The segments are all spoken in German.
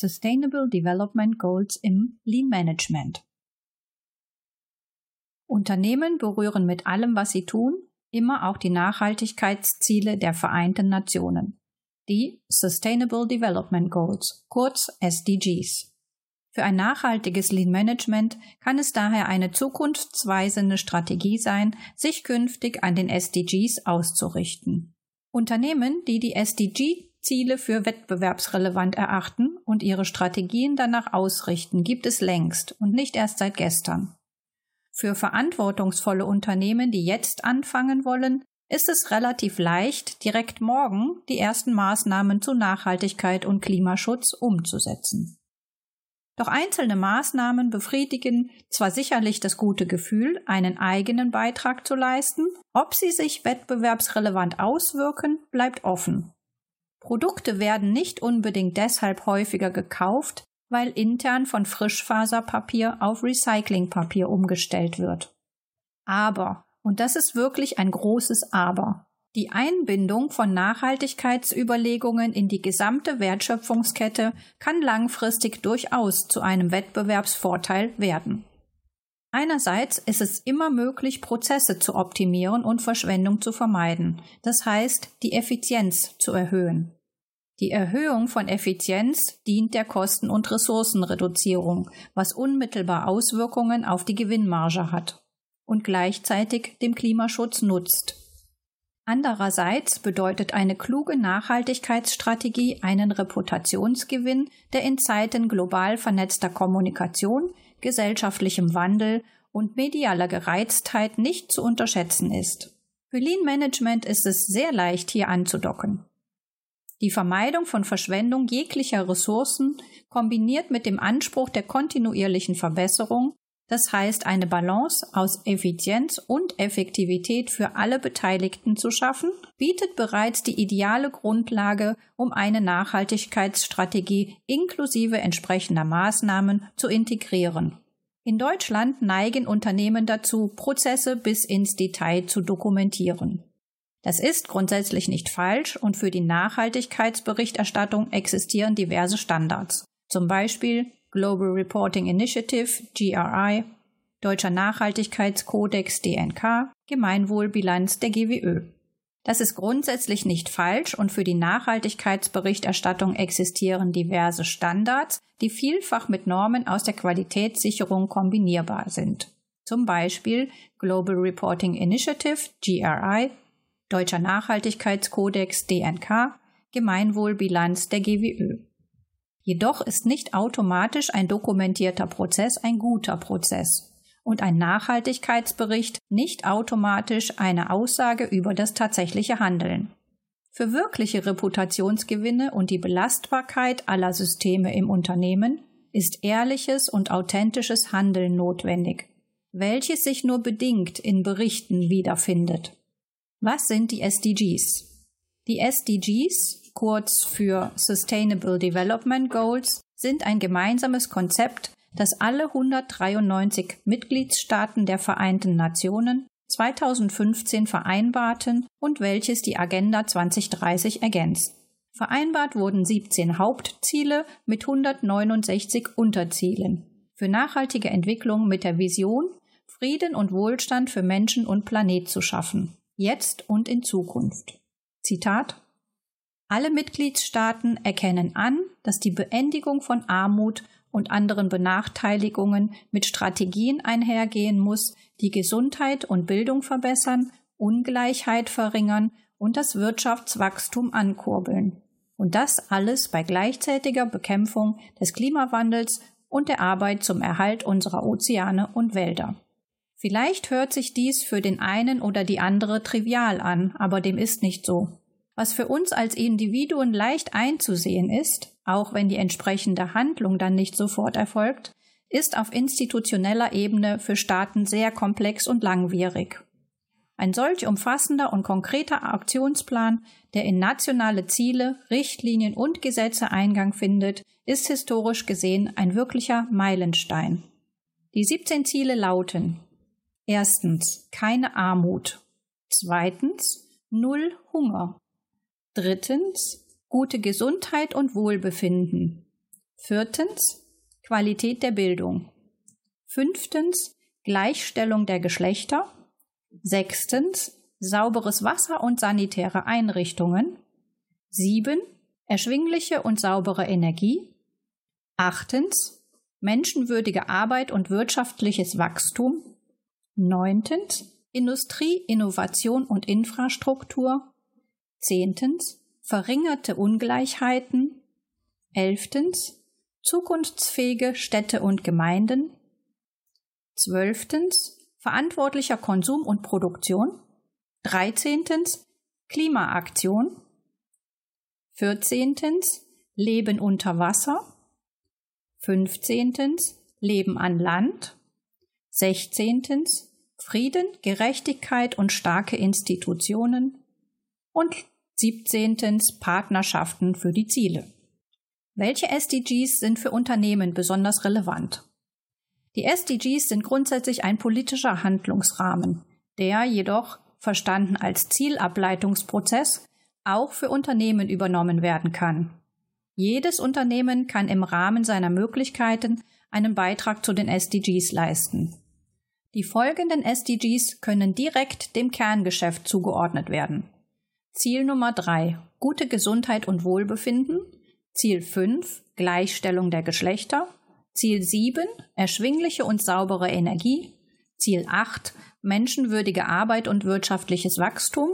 Sustainable Development Goals im Lean Management. Unternehmen berühren mit allem, was sie tun, immer auch die Nachhaltigkeitsziele der Vereinten Nationen, die Sustainable Development Goals, kurz SDGs. Für ein nachhaltiges Lean Management kann es daher eine zukunftsweisende Strategie sein, sich künftig an den SDGs auszurichten. Unternehmen, die die SDG-Ziele für wettbewerbsrelevant erachten und ihre Strategien danach ausrichten, gibt es längst und nicht erst seit gestern. Für verantwortungsvolle Unternehmen, die jetzt anfangen wollen, ist es relativ leicht, direkt morgen die ersten Maßnahmen zu Nachhaltigkeit und Klimaschutz umzusetzen. Doch einzelne Maßnahmen befriedigen zwar sicherlich das gute Gefühl, einen eigenen Beitrag zu leisten, ob sie sich wettbewerbsrelevant auswirken, bleibt offen. Produkte werden nicht unbedingt deshalb häufiger gekauft, weil intern von Frischfaserpapier auf Recyclingpapier umgestellt wird. Aber, und das ist wirklich ein großes Aber, die Einbindung von Nachhaltigkeitsüberlegungen in die gesamte Wertschöpfungskette kann langfristig durchaus zu einem Wettbewerbsvorteil werden. Einerseits ist es immer möglich, Prozesse zu optimieren und Verschwendung zu vermeiden, das heißt, die Effizienz zu erhöhen. Die Erhöhung von Effizienz dient der Kosten- und Ressourcenreduzierung, was unmittelbar Auswirkungen auf die Gewinnmarge hat und gleichzeitig dem Klimaschutz nutzt. Andererseits bedeutet eine kluge Nachhaltigkeitsstrategie einen Reputationsgewinn, der in Zeiten global vernetzter Kommunikation, gesellschaftlichem Wandel und medialer Gereiztheit nicht zu unterschätzen ist. Für Lean Management ist es sehr leicht, hier anzudocken. Die Vermeidung von Verschwendung jeglicher Ressourcen kombiniert mit dem Anspruch der kontinuierlichen Verbesserung das heißt eine Balance aus Effizienz und Effektivität für alle Beteiligten zu schaffen, bietet bereits die ideale Grundlage, um eine Nachhaltigkeitsstrategie inklusive entsprechender Maßnahmen zu integrieren. In Deutschland neigen Unternehmen dazu, Prozesse bis ins Detail zu dokumentieren. Das ist grundsätzlich nicht falsch und für die Nachhaltigkeitsberichterstattung existieren diverse Standards. Zum Beispiel Global Reporting Initiative GRI, Deutscher Nachhaltigkeitskodex DNK, Gemeinwohlbilanz der GWÖ. Das ist grundsätzlich nicht falsch und für die Nachhaltigkeitsberichterstattung existieren diverse Standards, die vielfach mit Normen aus der Qualitätssicherung kombinierbar sind. Zum Beispiel Global Reporting Initiative GRI, Deutscher Nachhaltigkeitskodex DNK, Gemeinwohlbilanz der GWÖ. Jedoch ist nicht automatisch ein dokumentierter Prozess ein guter Prozess und ein Nachhaltigkeitsbericht nicht automatisch eine Aussage über das tatsächliche Handeln. Für wirkliche Reputationsgewinne und die Belastbarkeit aller Systeme im Unternehmen ist ehrliches und authentisches Handeln notwendig, welches sich nur bedingt in Berichten wiederfindet. Was sind die SDGs? Die SDGs kurz für Sustainable Development Goals, sind ein gemeinsames Konzept, das alle 193 Mitgliedstaaten der Vereinten Nationen 2015 vereinbarten und welches die Agenda 2030 ergänzt. Vereinbart wurden 17 Hauptziele mit 169 Unterzielen für nachhaltige Entwicklung mit der Vision, Frieden und Wohlstand für Menschen und Planet zu schaffen, jetzt und in Zukunft. Zitat alle Mitgliedstaaten erkennen an, dass die Beendigung von Armut und anderen Benachteiligungen mit Strategien einhergehen muss, die Gesundheit und Bildung verbessern, Ungleichheit verringern und das Wirtschaftswachstum ankurbeln. Und das alles bei gleichzeitiger Bekämpfung des Klimawandels und der Arbeit zum Erhalt unserer Ozeane und Wälder. Vielleicht hört sich dies für den einen oder die andere trivial an, aber dem ist nicht so. Was für uns als Individuen leicht einzusehen ist, auch wenn die entsprechende Handlung dann nicht sofort erfolgt, ist auf institutioneller Ebene für Staaten sehr komplex und langwierig. Ein solch umfassender und konkreter Aktionsplan, der in nationale Ziele, Richtlinien und Gesetze Eingang findet, ist historisch gesehen ein wirklicher Meilenstein. Die 17 Ziele lauten Erstens keine Armut. Zweitens null Hunger. Drittens gute Gesundheit und Wohlbefinden. Viertens Qualität der Bildung. Fünftens Gleichstellung der Geschlechter. Sechstens sauberes Wasser und sanitäre Einrichtungen. Sieben erschwingliche und saubere Energie. Achtens menschenwürdige Arbeit und wirtschaftliches Wachstum. Neuntens Industrie, Innovation und Infrastruktur. Zehntens verringerte Ungleichheiten. Elftens zukunftsfähige Städte und Gemeinden. Zwölftens verantwortlicher Konsum und Produktion. Dreizehntens Klimaaktion. Vierzehntens Leben unter Wasser. Fünfzehntens Leben an Land. Sechzehntens Frieden, Gerechtigkeit und starke Institutionen. Und siebzehntens Partnerschaften für die Ziele. Welche SDGs sind für Unternehmen besonders relevant? Die SDGs sind grundsätzlich ein politischer Handlungsrahmen, der jedoch, verstanden als Zielableitungsprozess, auch für Unternehmen übernommen werden kann. Jedes Unternehmen kann im Rahmen seiner Möglichkeiten einen Beitrag zu den SDGs leisten. Die folgenden SDGs können direkt dem Kerngeschäft zugeordnet werden. Ziel Nummer drei Gute Gesundheit und Wohlbefinden. Ziel 5 Gleichstellung der Geschlechter, Ziel 7 erschwingliche und saubere Energie, Ziel 8 menschenwürdige Arbeit und wirtschaftliches Wachstum,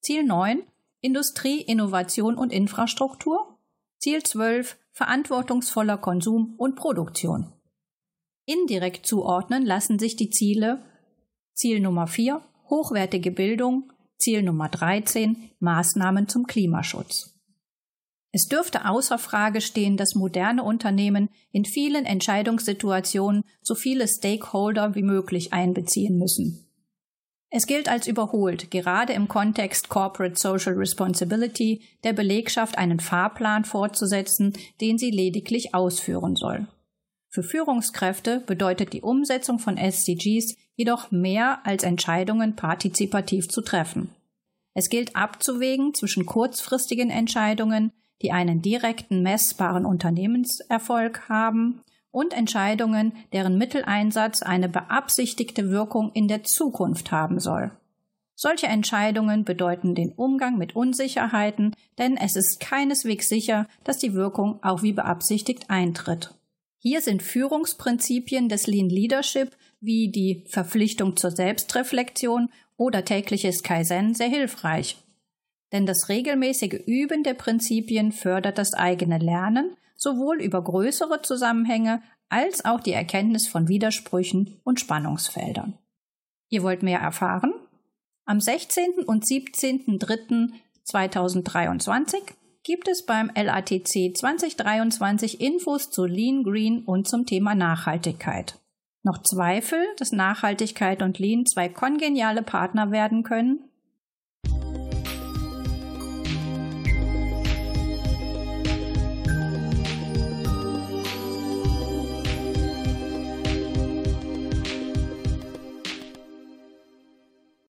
Ziel 9 Industrie, Innovation und Infrastruktur, Ziel 12 verantwortungsvoller Konsum und Produktion. Indirekt zuordnen lassen sich die Ziele Ziel Nummer 4 hochwertige Bildung, Ziel Nummer 13 Maßnahmen zum Klimaschutz. Es dürfte außer Frage stehen, dass moderne Unternehmen in vielen Entscheidungssituationen so viele Stakeholder wie möglich einbeziehen müssen. Es gilt als überholt, gerade im Kontext Corporate Social Responsibility der Belegschaft einen Fahrplan fortzusetzen, den sie lediglich ausführen soll. Für Führungskräfte bedeutet die Umsetzung von SDGs jedoch mehr als Entscheidungen partizipativ zu treffen. Es gilt abzuwägen zwischen kurzfristigen Entscheidungen, die einen direkten messbaren Unternehmenserfolg haben und Entscheidungen, deren Mitteleinsatz eine beabsichtigte Wirkung in der Zukunft haben soll. Solche Entscheidungen bedeuten den Umgang mit Unsicherheiten, denn es ist keineswegs sicher, dass die Wirkung auch wie beabsichtigt eintritt. Hier sind Führungsprinzipien des Lean Leadership wie die Verpflichtung zur Selbstreflexion oder tägliches Kaizen sehr hilfreich denn das regelmäßige Üben der Prinzipien fördert das eigene Lernen sowohl über größere Zusammenhänge als auch die Erkenntnis von Widersprüchen und Spannungsfeldern. Ihr wollt mehr erfahren? Am 16. und 17.03.2023 gibt es beim LATC 2023 Infos zu Lean Green und zum Thema Nachhaltigkeit. Noch Zweifel, dass Nachhaltigkeit und Lean zwei kongeniale Partner werden können?